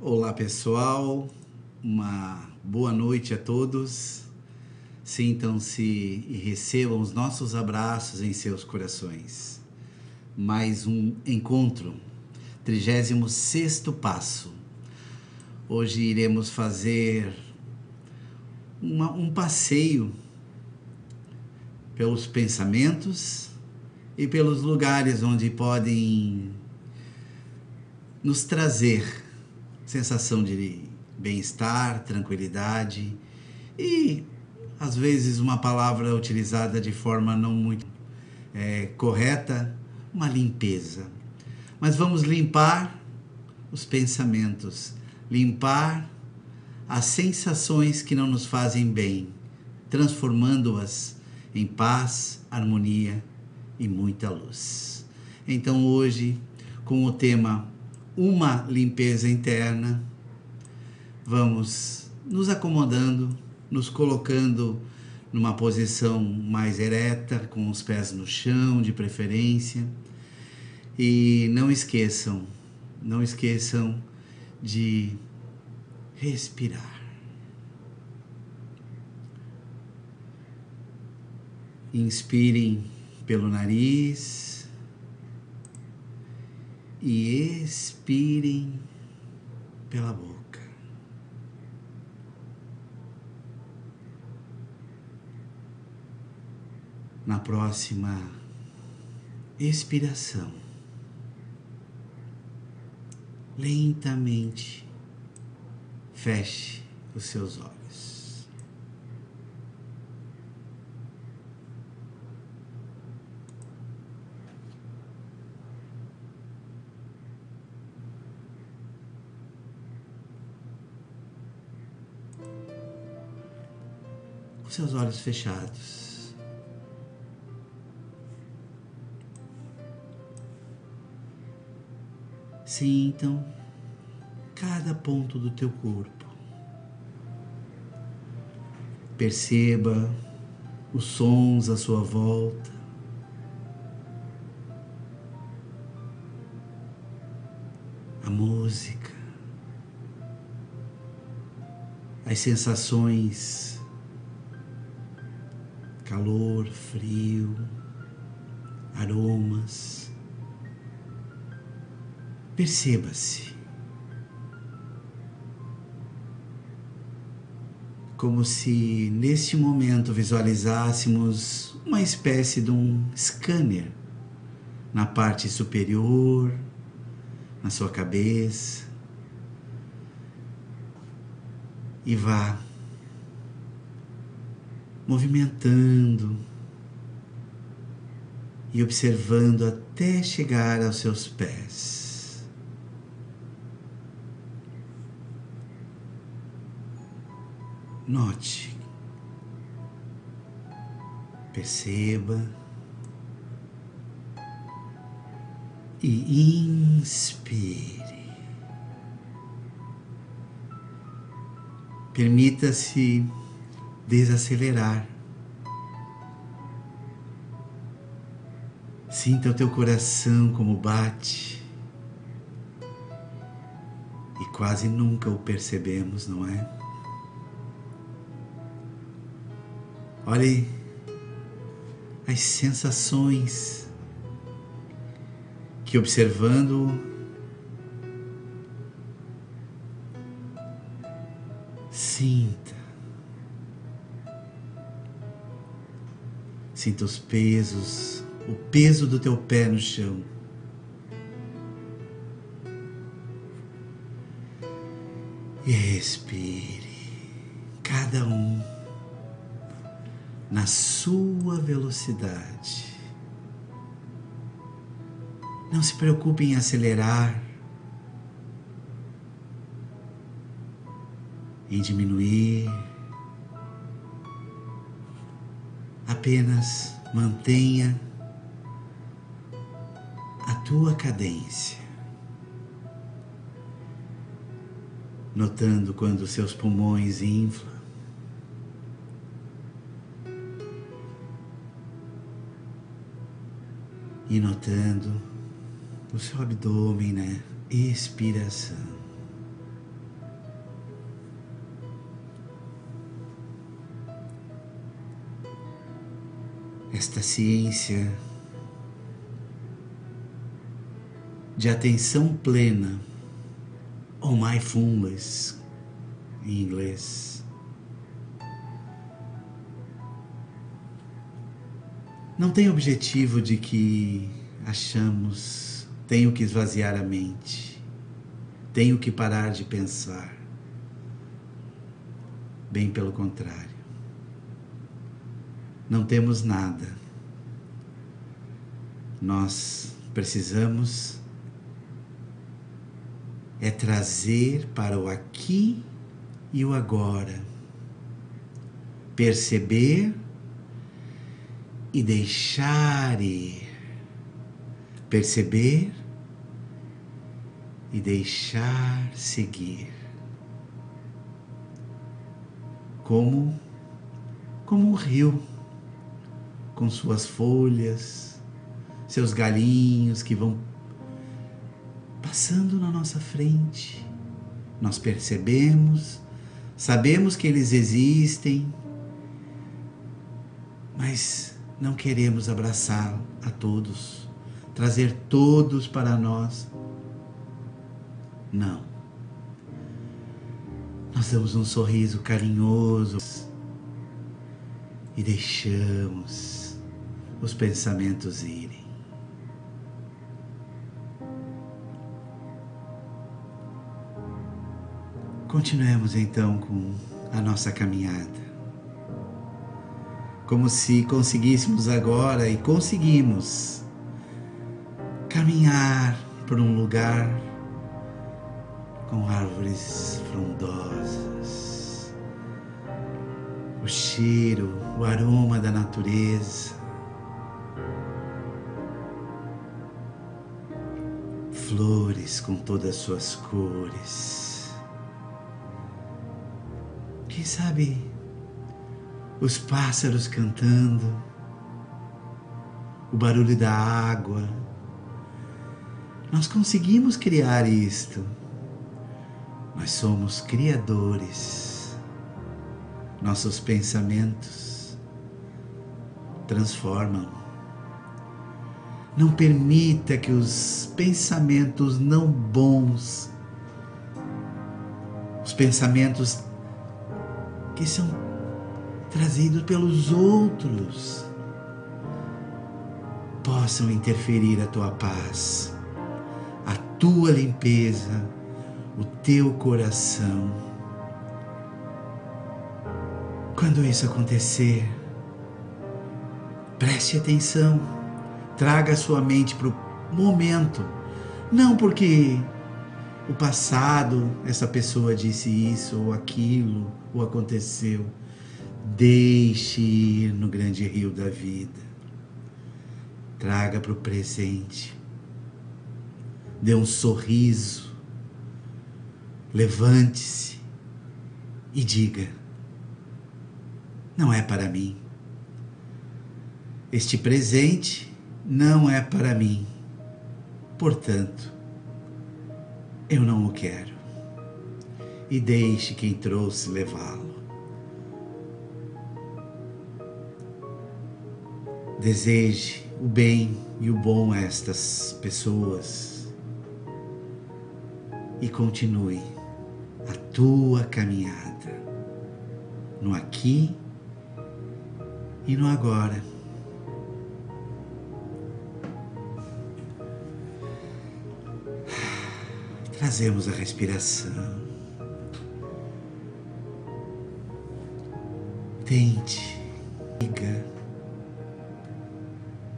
Olá pessoal, uma boa noite a todos. Sintam-se e recebam os nossos abraços em seus corações. Mais um encontro, 36 passo. Hoje iremos fazer uma, um passeio pelos pensamentos e pelos lugares onde podem nos trazer sensação de bem-estar, tranquilidade e às vezes uma palavra utilizada de forma não muito é, correta, uma limpeza. Mas vamos limpar os pensamentos, limpar as sensações que não nos fazem bem, transformando-as em paz, harmonia e muita luz. Então hoje, com o tema uma limpeza interna, vamos nos acomodando, nos colocando numa posição mais ereta, com os pés no chão, de preferência. E não esqueçam, não esqueçam de respirar. Inspirem pelo nariz e expirem pela boca. Na próxima expiração, lentamente feche os seus olhos. Seus olhos fechados. Sintam cada ponto do teu corpo. Perceba os sons à sua volta. A música. As sensações calor, frio, aromas. Perceba-se. Como se neste momento visualizássemos uma espécie de um scanner na parte superior, na sua cabeça. E vá movimentando e observando até chegar aos seus pés. Note, perceba e inspire. Permita-se desacelerar. Sinta o teu coração como bate. E quase nunca o percebemos, não é? Olhe as sensações que observando Sinta os pesos, o peso do teu pé no chão. E respire, cada um na sua velocidade. Não se preocupe em acelerar, em diminuir. Apenas mantenha a tua cadência, notando quando seus pulmões inflam. E notando o seu abdômen, né? Expiração. Esta ciência de atenção plena, ou mindfulness em inglês. Não tem objetivo de que achamos tenho que esvaziar a mente, tenho que parar de pensar. Bem pelo contrário. Não temos nada. Nós precisamos é trazer para o aqui e o agora. Perceber e deixar ir. Perceber e deixar seguir. Como como um rio com suas folhas, seus galinhos que vão passando na nossa frente. Nós percebemos, sabemos que eles existem, mas não queremos abraçar a todos, trazer todos para nós. Não. Nós damos um sorriso carinhoso e deixamos os pensamentos irem. Continuemos então com a nossa caminhada. Como se conseguíssemos agora e conseguimos caminhar por um lugar com árvores frondosas, o cheiro, o aroma da natureza, flores com todas as suas cores quem sabe os pássaros cantando, o barulho da água. Nós conseguimos criar isto. Nós somos criadores. Nossos pensamentos transformam. Não permita que os pensamentos não bons, os pensamentos que são trazidos pelos outros possam interferir a tua paz, a tua limpeza, o teu coração. Quando isso acontecer, preste atenção, traga a sua mente para o momento, não porque o passado, essa pessoa disse isso ou aquilo, ou aconteceu. Deixe ir no grande rio da vida. Traga para o presente. Dê um sorriso. Levante-se e diga: Não é para mim. Este presente não é para mim. Portanto, eu não o quero. E deixe quem trouxe levá-lo. Deseje o bem e o bom a estas pessoas e continue a tua caminhada no aqui e no agora. Trazemos a respiração. Tente, liga,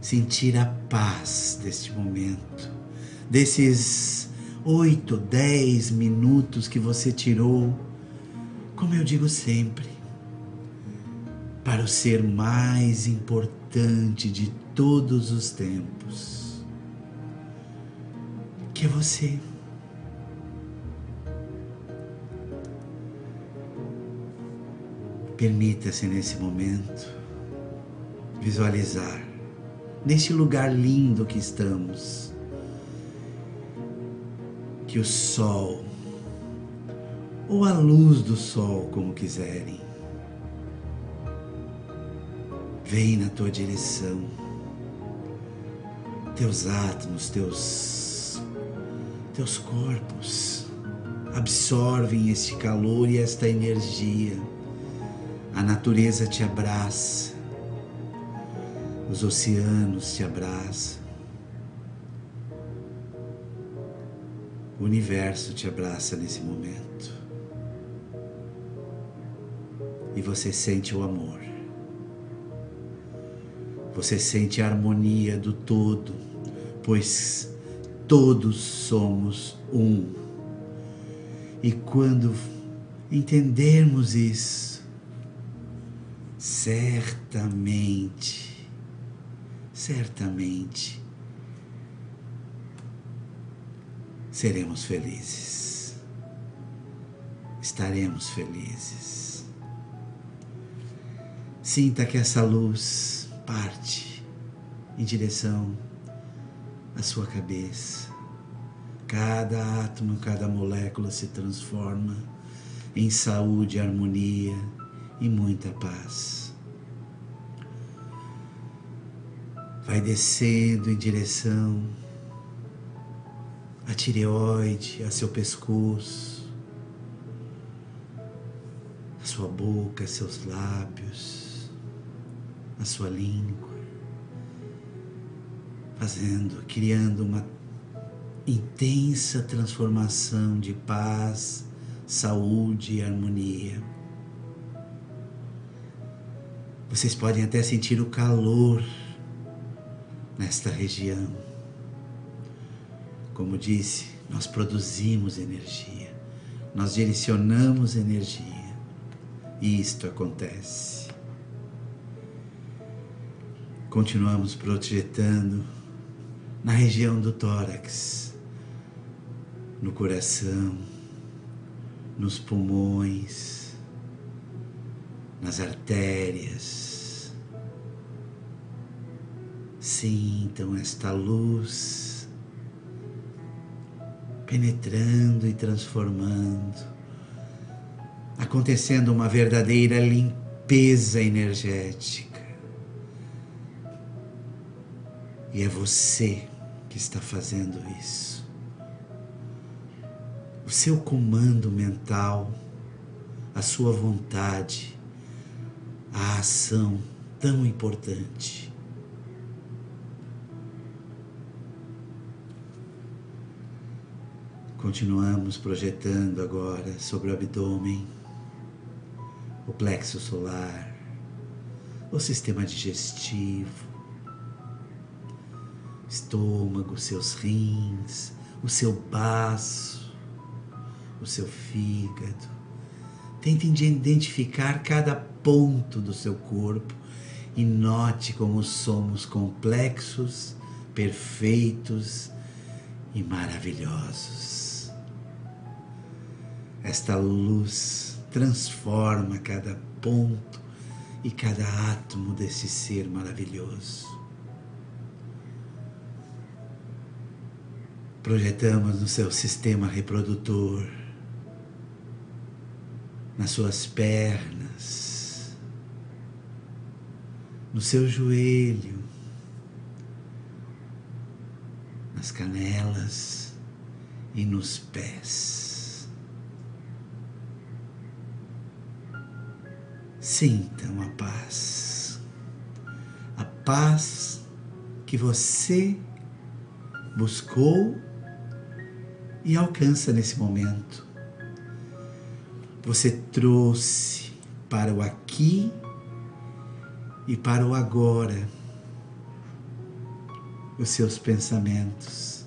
sentir a paz deste momento, desses oito, dez minutos que você tirou, como eu digo sempre, para o ser mais importante de todos os tempos, que é você. Permita-se nesse momento visualizar, neste lugar lindo que estamos, que o sol, ou a luz do sol, como quiserem, vem na tua direção. Teus átomos, teus teus corpos absorvem este calor e esta energia. A natureza te abraça. Os oceanos te abraçam. O universo te abraça nesse momento. E você sente o amor. Você sente a harmonia do todo, pois todos somos um. E quando entendermos isso, certamente, certamente, seremos felizes. Estaremos felizes. Sinta que essa luz parte em direção à sua cabeça. Cada átomo, cada molécula se transforma em saúde, harmonia e muita paz. Vai descendo em direção a tireoide, a seu pescoço, a sua boca, seus lábios, a sua língua, fazendo, criando uma intensa transformação de paz, saúde e harmonia. Vocês podem até sentir o calor nesta região. Como disse, nós produzimos energia, nós direcionamos energia e isto acontece. Continuamos projetando na região do tórax, no coração, nos pulmões, nas artérias. Sintam esta luz penetrando e transformando, acontecendo uma verdadeira limpeza energética. E é você que está fazendo isso. O seu comando mental, a sua vontade, a ação tão importante Continuamos projetando agora sobre o abdômen, o plexo solar, o sistema digestivo, estômago, seus rins, o seu baço, o seu fígado. Tente identificar cada ponto do seu corpo e note como somos complexos, perfeitos e maravilhosos. Esta luz transforma cada ponto e cada átomo desse ser maravilhoso. Projetamos no seu sistema reprodutor, nas suas pernas, no seu joelho, nas canelas e nos pés. sintam a paz. A paz que você buscou e alcança nesse momento. Você trouxe para o aqui e para o agora os seus pensamentos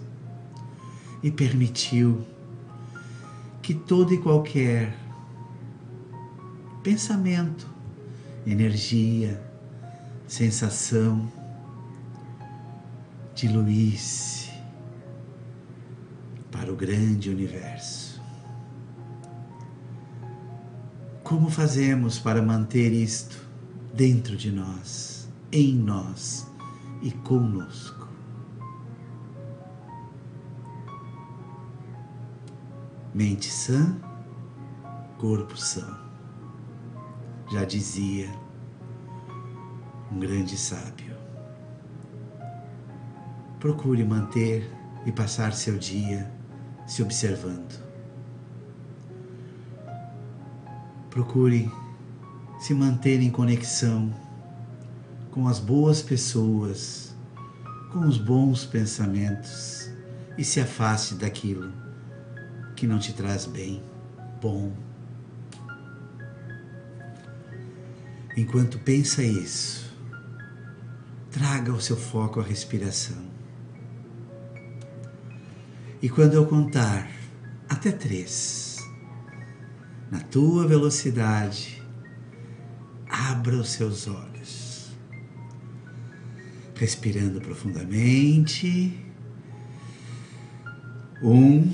e permitiu que todo e qualquer pensamento, energia, sensação, diluísse para o grande universo. Como fazemos para manter isto dentro de nós, em nós e conosco? Mente sã, corpo são já dizia um grande sábio. Procure manter e passar seu dia se observando. Procure se manter em conexão com as boas pessoas, com os bons pensamentos e se afaste daquilo que não te traz bem, bom. Enquanto pensa isso, traga o seu foco à respiração. E quando eu contar até três, na tua velocidade, abra os seus olhos, respirando profundamente. Um,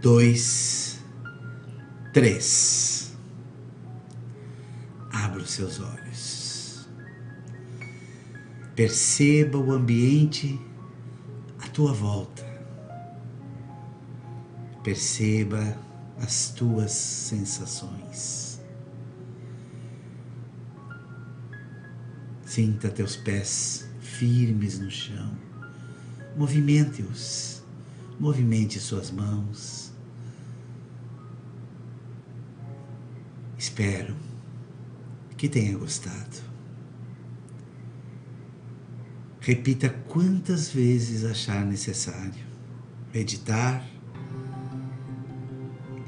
dois, três. Abra os seus olhos. Perceba o ambiente à tua volta. Perceba as tuas sensações. Sinta teus pés firmes no chão. Movimente-os. Movimente suas mãos. Espero que tenha gostado. Repita quantas vezes achar necessário. Meditar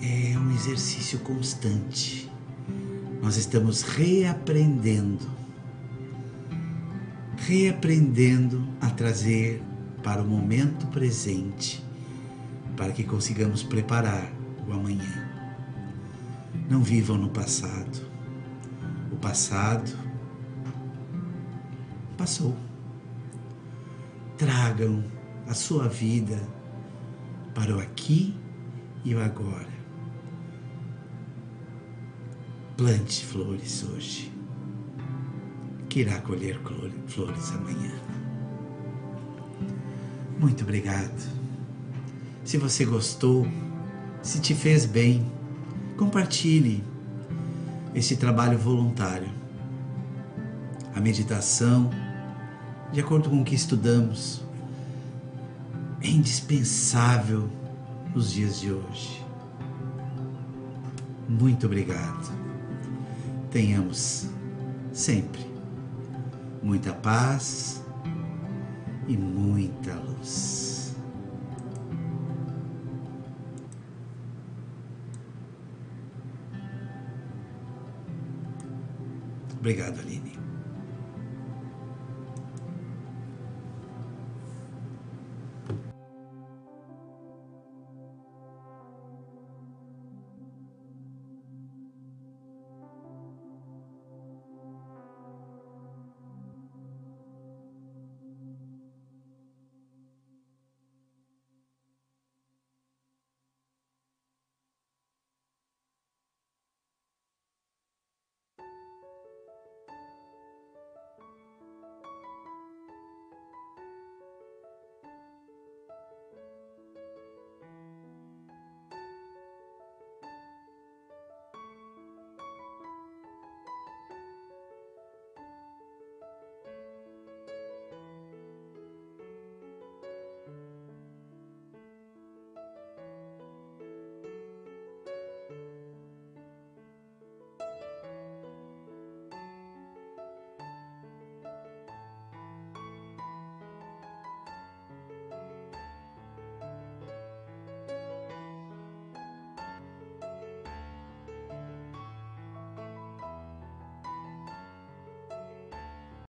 é um exercício constante. Nós estamos reaprendendo, reaprendendo a trazer para o momento presente, para que consigamos preparar o amanhã. Não vivam no passado. O passado passou. Tragam a sua vida para o aqui e o agora Plante flores hoje, irá colher flores amanhã. Muito obrigado. Se você gostou, se te fez bem, compartilhe este trabalho voluntário. A meditação, de acordo com o que estudamos, é indispensável nos dias de hoje. Muito obrigado tenhamos sempre muita paz e muita luz. Obrigado, Aline.